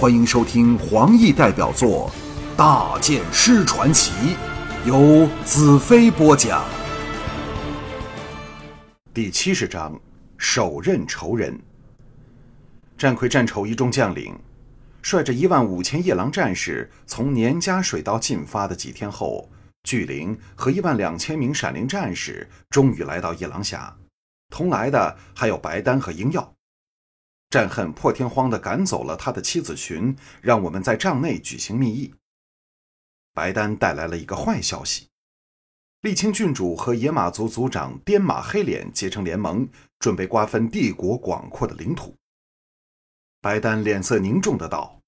欢迎收听黄奕代表作《大剑师传奇》，由子飞播讲。第七十章：手刃仇人。战魁战丑一众将领，率着一万五千夜郎战士，从年家水道进发的几天后，巨灵和一万两千名闪灵战士终于来到夜郎峡。同来的还有白丹和鹰耀。战恨破天荒地赶走了他的妻子群，让我们在帐内举行密议。白丹带来了一个坏消息：沥青郡主和野马族族长颠马黑脸结成联盟，准备瓜分帝国广阔的领土。白丹脸色凝重的道：“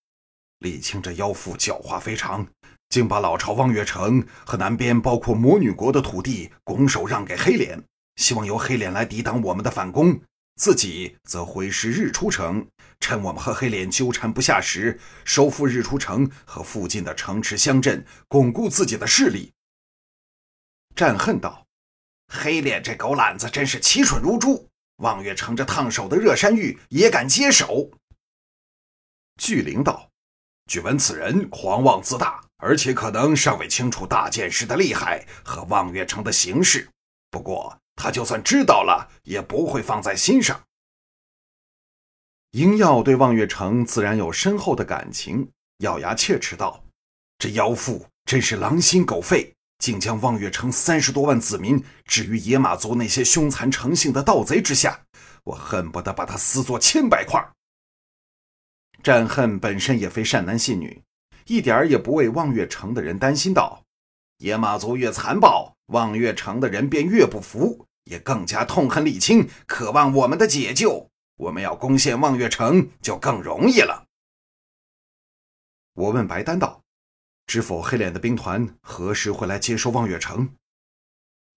沥青这妖妇狡猾非常，竟把老巢望月城和南边包括魔女国的土地拱手让给黑脸，希望由黑脸来抵挡我们的反攻。”自己则挥师日出城，趁我们和黑脸纠缠不下时，收复日出城和附近的城池乡镇，巩固自己的势力。战恨道：“黑脸这狗懒子真是奇蠢如猪，望月城这烫手的热山芋也敢接手。”巨灵道：“据闻此人狂妄自大，而且可能尚未清楚大剑师的厉害和望月城的形势。不过。”他就算知道了，也不会放在心上。鹰耀对望月城自然有深厚的感情，咬牙切齿道：“这妖妇真是狼心狗肺，竟将望月城三十多万子民置于野马族那些凶残成性的盗贼之下，我恨不得把他撕作千百块。”战恨本身也非善男信女，一点儿也不为望月城的人担心道：“野马族越残暴。”望月城的人便越不服，也更加痛恨沥青，渴望我们的解救。我们要攻陷望月城就更容易了。我问白丹道：“知否黑脸的兵团何时会来接收望月城？”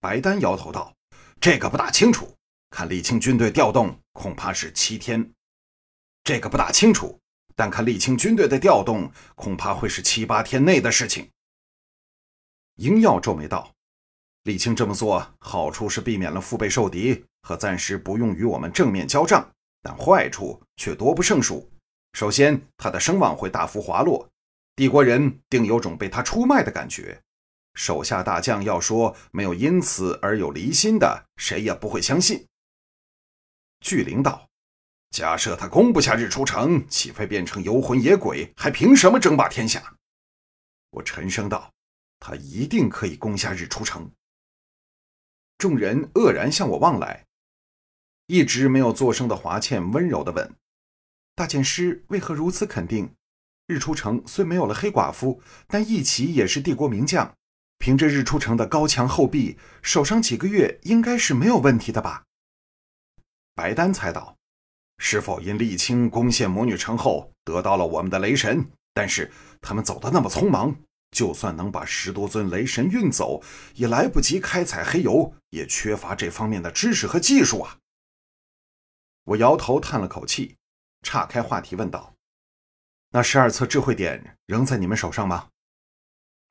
白丹摇头道：“这个不大清楚，看沥青军队调动，恐怕是七天。这个不大清楚，但看沥青军队的调动，恐怕会是七八天内的事情。”英耀皱眉道。李青这么做，好处是避免了腹背受敌和暂时不用与我们正面交战，但坏处却多不胜数。首先，他的声望会大幅滑落，帝国人定有种被他出卖的感觉。手下大将要说没有因此而有离心的，谁也不会相信。巨灵道：“假设他攻不下日出城，岂非变成游魂野鬼？还凭什么争霸天下？”我沉声道：“他一定可以攻下日出城。”众人愕然向我望来，一直没有作声的华倩温柔地问：“大剑师为何如此肯定？日出城虽没有了黑寡妇，但一起也是帝国名将，凭着日出城的高墙厚壁，守上几个月应该是没有问题的吧？”白丹猜道：“是否因沥青攻陷魔女城后得到了我们的雷神？但是他们走得那么匆忙。”就算能把十多尊雷神运走，也来不及开采黑油，也缺乏这方面的知识和技术啊！我摇头叹了口气，岔开话题问道：“那十二册智慧点仍在你们手上吗？”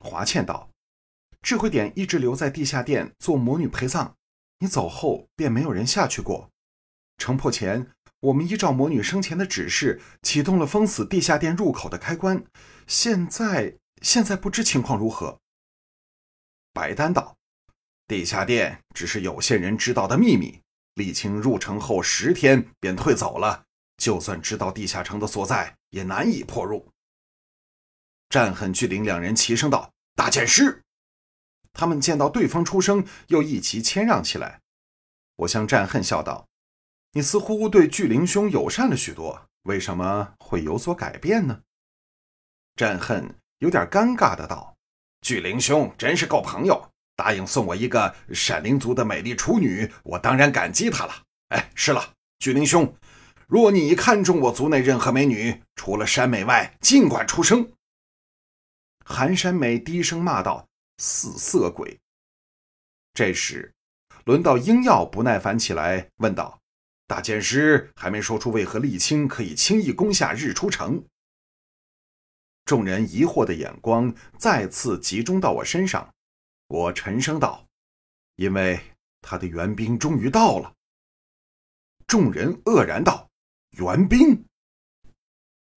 华倩道：“智慧点一直留在地下殿做魔女陪葬，你走后便没有人下去过。城破前，我们依照魔女生前的指示，启动了封死地下殿入口的开关，现在……”现在不知情况如何。白丹道：“地下殿只是有些人知道的秘密。李青入城后十天便退走了，就算知道地下城的所在，也难以破入。”战恨、巨灵两人齐声道：“大剑师！”他们见到对方出声，又一齐谦让起来。我向战恨笑道：“你似乎对巨灵兄友善了许多，为什么会有所改变呢？”战恨。有点尴尬的道：“巨灵兄真是够朋友，答应送我一个闪灵族的美丽处女，我当然感激他了。哎，是了，巨灵兄，若你看中我族内任何美女，除了山美外，尽管出声。”寒山美低声骂道：“死色鬼！”这时，轮到鹰耀不耐烦起来，问道：“大剑师还没说出为何沥青可以轻易攻下日出城？”众人疑惑的眼光再次集中到我身上，我沉声道：“因为他的援兵终于到了。”众人愕然道：“援兵？”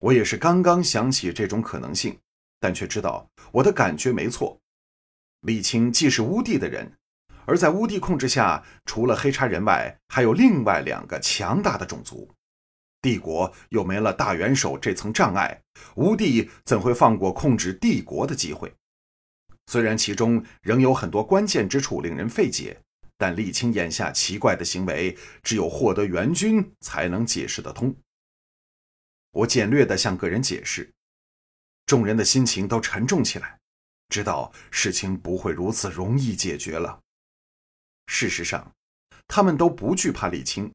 我也是刚刚想起这种可能性，但却知道我的感觉没错。沥青既是乌帝的人，而在乌帝控制下，除了黑茶人外，还有另外两个强大的种族。帝国又没了大元首这层障碍，吴帝怎会放过控制帝国的机会？虽然其中仍有很多关键之处令人费解，但沥青眼下奇怪的行为，只有获得援军才能解释得通。我简略地向个人解释，众人的心情都沉重起来，知道事情不会如此容易解决了。事实上，他们都不惧怕沥青。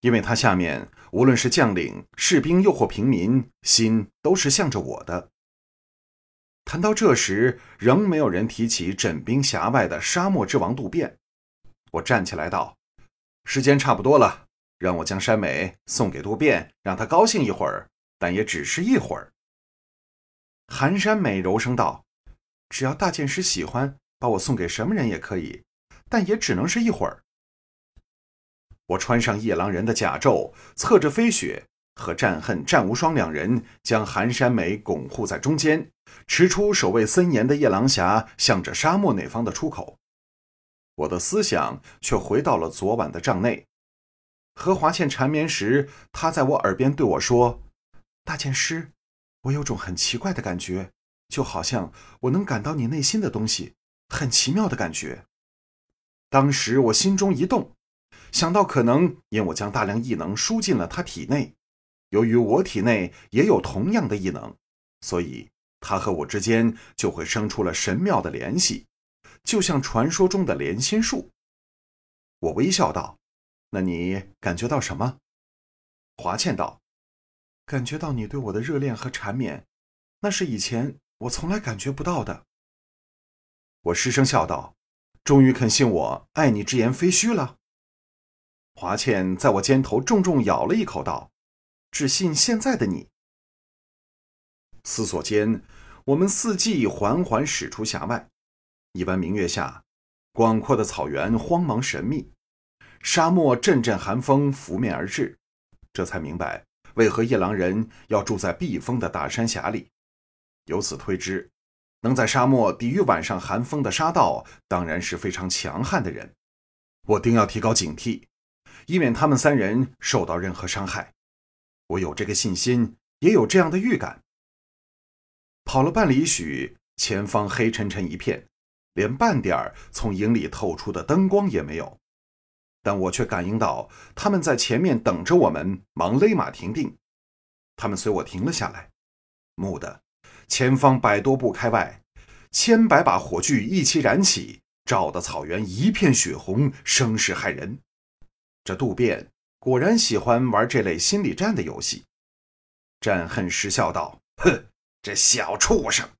因为他下面无论是将领、士兵，又或平民，心都是向着我的。谈到这时，仍没有人提起枕兵峡外的沙漠之王渡边。我站起来道：“时间差不多了，让我将山美送给渡边，让他高兴一会儿，但也只是一会儿。”寒山美柔声道：“只要大剑师喜欢，把我送给什么人也可以，但也只能是一会儿。”我穿上夜郎人的甲胄，侧着飞雪，和战恨、战无双两人将寒山美拱护在中间，持出守卫森严的夜郎峡，向着沙漠那方的出口。我的思想却回到了昨晚的帐内，和华倩缠绵时，他在我耳边对我说：“大剑师，我有种很奇怪的感觉，就好像我能感到你内心的东西，很奇妙的感觉。”当时我心中一动。想到可能因我将大量异能输进了他体内，由于我体内也有同样的异能，所以他和我之间就会生出了神妙的联系，就像传说中的连心术。我微笑道：“那你感觉到什么？”华倩道：“感觉到你对我的热恋和缠绵，那是以前我从来感觉不到的。”我失声笑道：“终于肯信我爱你之言非虚了。”华倩在我肩头重重咬了一口，道：“只信现在的你。”思索间，我们四季缓缓驶出峡外。一弯明月下，广阔的草原荒茫神秘，沙漠阵阵寒风拂面而至。这才明白为何夜郎人要住在避风的大山峡里。由此推知，能在沙漠抵御晚上寒风的沙盗，当然是非常强悍的人。我定要提高警惕。以免他们三人受到任何伤害，我有这个信心，也有这样的预感。跑了半里许，前方黑沉沉一片，连半点从营里透出的灯光也没有。但我却感应到他们在前面等着我们，忙勒马停定。他们随我停了下来。蓦地，前方百多步开外，千百把火炬一起燃起，照得草原一片血红，声势骇人。这渡边果然喜欢玩这类心理战的游戏。战恨失笑道：“哼，这小畜生！”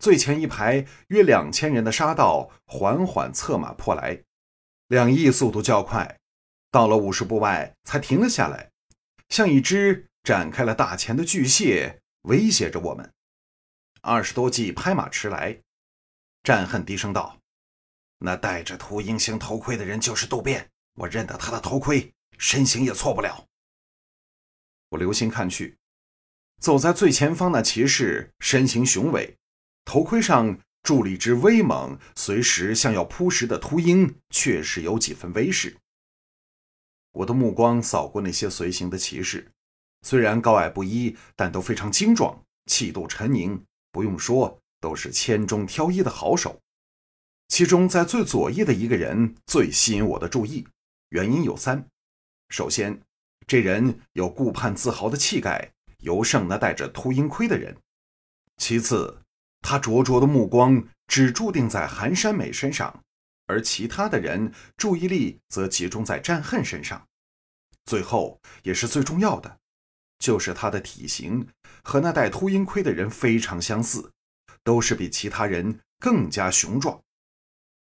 最前一排约两千人的沙道缓缓策马破来，两翼速度较快，到了五十步外才停了下来，像一只展开了大钳的巨蟹，威胁着我们。二十多骑拍马驰来，战恨低声道：“那戴着秃鹰形头盔的人就是渡边。”我认得他的头盔，身形也错不了。我留心看去，走在最前方那骑士身形雄伟，头盔上伫立只威猛、随时像要扑食的秃鹰，确实有几分威势。我的目光扫过那些随行的骑士，虽然高矮不一，但都非常精壮，气度沉凝。不用说，都是千中挑一的好手。其中在最左翼的一个人最吸引我的注意。原因有三：首先，这人有顾盼自豪的气概，尤胜那戴着秃鹰盔的人；其次，他灼灼的目光只注定在寒山美身上，而其他的人注意力则集中在战恨身上；最后，也是最重要的，就是他的体型和那戴秃鹰盔的人非常相似，都是比其他人更加雄壮。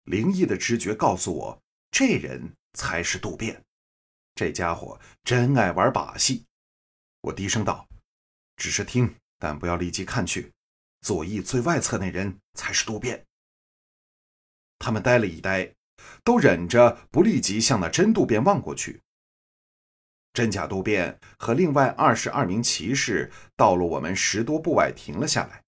灵异的直觉告诉我，这人。才是渡边，这家伙真爱玩把戏。我低声道：“只是听，但不要立即看去。左翼最外侧那人才是渡边。”他们呆了一呆，都忍着不立即向那真渡边望过去。真假渡边和另外二十二名骑士到了我们十多步外停了下来。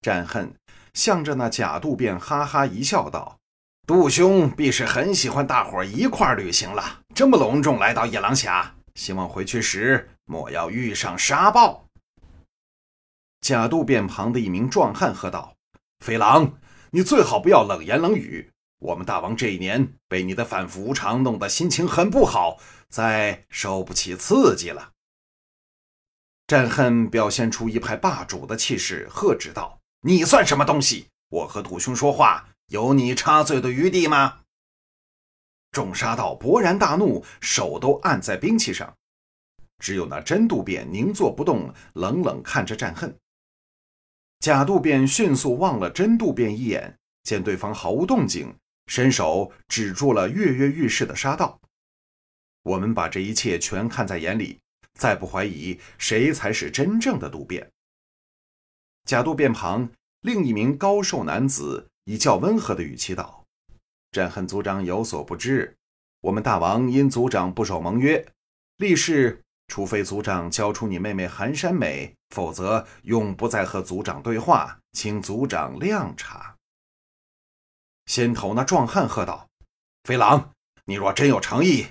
战恨向着那假渡边哈哈一笑，道：“杜兄必是很喜欢大伙一块旅行了，这么隆重来到夜郎峡，希望回去时莫要遇上沙暴。”假渡边旁的一名壮汉喝道：“飞狼，你最好不要冷言冷语。我们大王这一年被你的反复无常弄得心情很不好。”再受不起刺激了。战恨表现出一派霸主的气势，喝止道：“你算什么东西？我和土兄说话，有你插嘴的余地吗？”众杀道勃然大怒，手都按在兵器上。只有那真渡边凝坐不动，冷冷看着战恨。假渡边迅速望了真渡边一眼，见对方毫无动静，伸手指住了跃跃欲试的杀道。我们把这一切全看在眼里，再不怀疑谁才是真正的渡边。假渡边旁另一名高瘦男子以较温和的语气道：“朕恨族长有所不知，我们大王因族长不守盟约，立誓除非族长交出你妹妹寒山美，否则永不再和族长对话，请族长谅察。”先头那壮汉喝道：“飞狼，你若真有诚意。”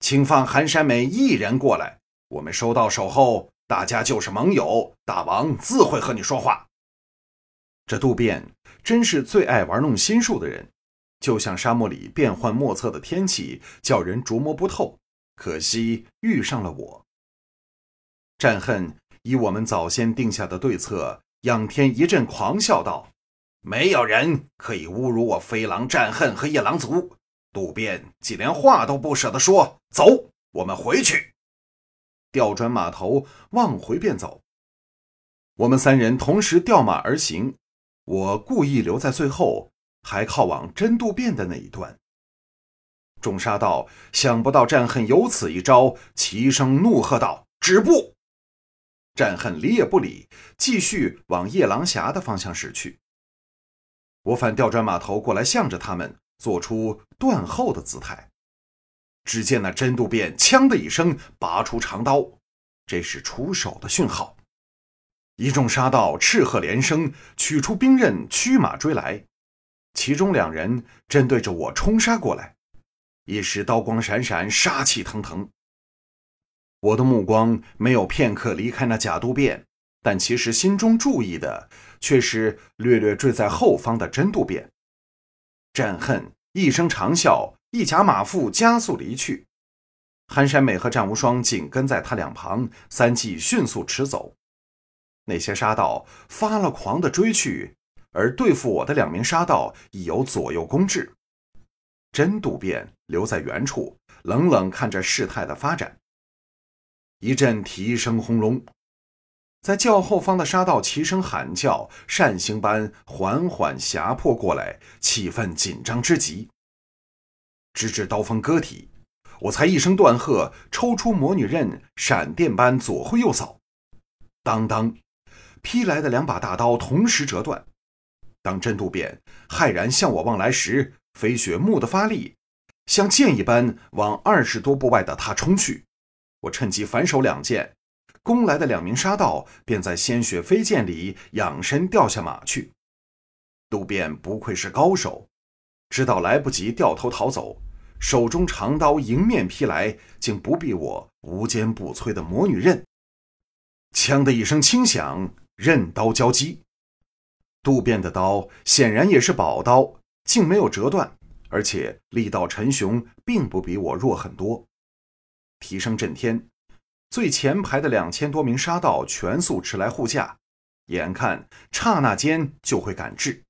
请放寒山美一人过来，我们收到手后，大家就是盟友，大王自会和你说话。这渡边真是最爱玩弄心术的人，就像沙漠里变幻莫测的天气，叫人琢磨不透。可惜遇上了我。战恨以我们早先定下的对策，仰天一阵狂笑道：“没有人可以侮辱我飞狼战恨和夜狼族。”渡边既连话都不舍得说，走，我们回去。调转马头，往回便走。我们三人同时调马而行，我故意留在最后，还靠往真渡变的那一端。众杀道想不到战恨有此一招，齐声怒喝道：“止步！”战恨理也不理，继续往夜郎峡的方向驶去。我反调转马头过来，向着他们。做出断后的姿态，只见那真渡变“锵”的一声拔出长刀，这是出手的讯号。一众杀道斥喝连声，取出兵刃，驱马追来。其中两人正对着我冲杀过来，一时刀光闪闪，杀气腾腾。我的目光没有片刻离开那假渡边，但其实心中注意的却是略略坠在后方的真渡边。战恨一声长啸，一甲马腹加速离去。寒山美和战无双紧跟在他两旁，三骑迅速驰走。那些沙道发了狂的追去，而对付我的两名沙道已有左右攻至。真渡边留在原处，冷冷看着事态的发展。一阵蹄声轰隆。在较后方的沙道齐声喊叫，扇形般缓缓峡破过来，气氛紧张之极。直至刀锋割体，我才一声断喝，抽出魔女刃，闪电般左挥右扫，当当，劈来的两把大刀同时折断。当真渡边骇然向我望来时，飞雪蓦地发力，像箭一般往二十多步外的他冲去。我趁机反手两剑。攻来的两名杀道便在鲜血飞溅里仰身掉下马去。渡边不愧是高手，知道来不及掉头逃走，手中长刀迎面劈来，竟不避我无坚不摧的魔女刃。枪的一声轻响，刃刀交击。渡边的刀显然也是宝刀，竟没有折断，而且力道沉雄，并不比我弱很多。蹄声震天。最前排的两千多名杀道全速驰来护驾，眼看刹那间就会赶至。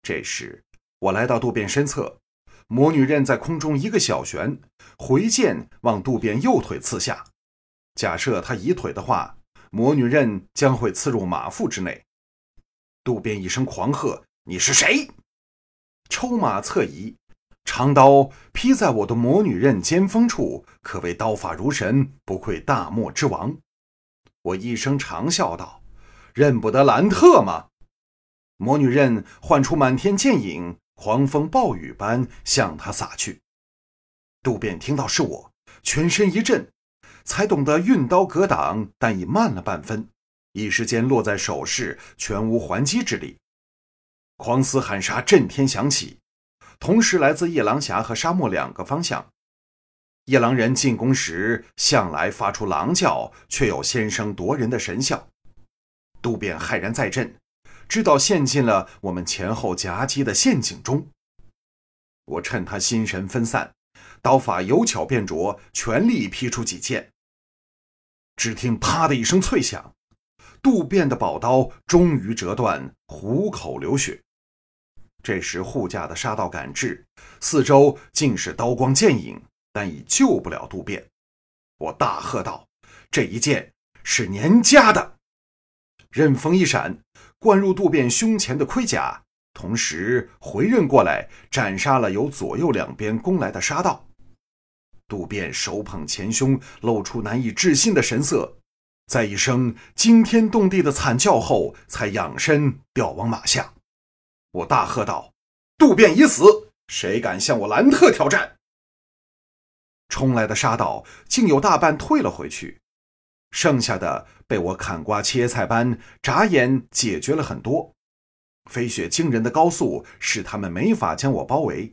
这时，我来到渡边身侧，魔女刃在空中一个小旋，回剑往渡边右腿刺下。假设他移腿的话，魔女刃将会刺入马腹之内。渡边一声狂喝：“你是谁？”抽马侧移。长刀劈在我的魔女刃尖锋处，可谓刀法如神，不愧大漠之王。我一声长笑道：“认不得兰特吗？”魔女刃唤出满天剑影，狂风暴雨般向他洒去。渡边听到是我，全身一震，才懂得运刀格挡，但已慢了半分，一时间落在手势，全无还击之力。狂嘶喊杀震天响起，同时来自夜郎峡和沙漠两个方向。夜郎人进攻时向来发出狼叫，却有先声夺人的神效。渡边骇然在阵，知道陷进了我们前后夹击的陷阱中。我趁他心神分散，刀法有巧变拙，全力劈出几剑。只听“啪”的一声脆响，渡边的宝刀终于折断，虎口流血。这时护驾的杀道赶至，四周尽是刀光剑影，但已救不了渡边。我大喝道：“这一剑是年家的！”刃锋一闪，灌入渡边胸前的盔甲。同时回刃过来，斩杀了由左右两边攻来的杀道。渡边手捧前胸，露出难以置信的神色，在一声惊天动地的惨叫后，才仰身掉往马下。我大喝道：“渡边已死，谁敢向我兰特挑战？”冲来的沙道竟有大半退了回去，剩下的被我砍瓜切菜般眨眼解决了很多。飞雪惊人的高速使他们没法将我包围，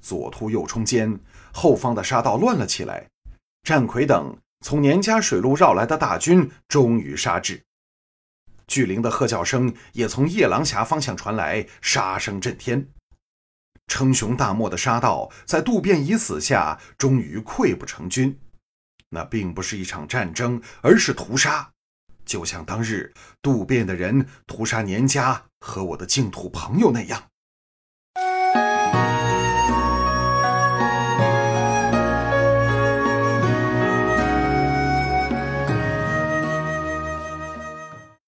左突右冲间，后方的沙道乱了起来。战魁等从年家水路绕来的大军终于杀至，巨灵的喝叫声也从夜郎峡方向传来，杀声震天。称雄大漠的沙道在渡边已死下，终于溃不成军。那并不是一场战争，而是屠杀。就像当日渡边的人屠杀年家和我的净土朋友那样。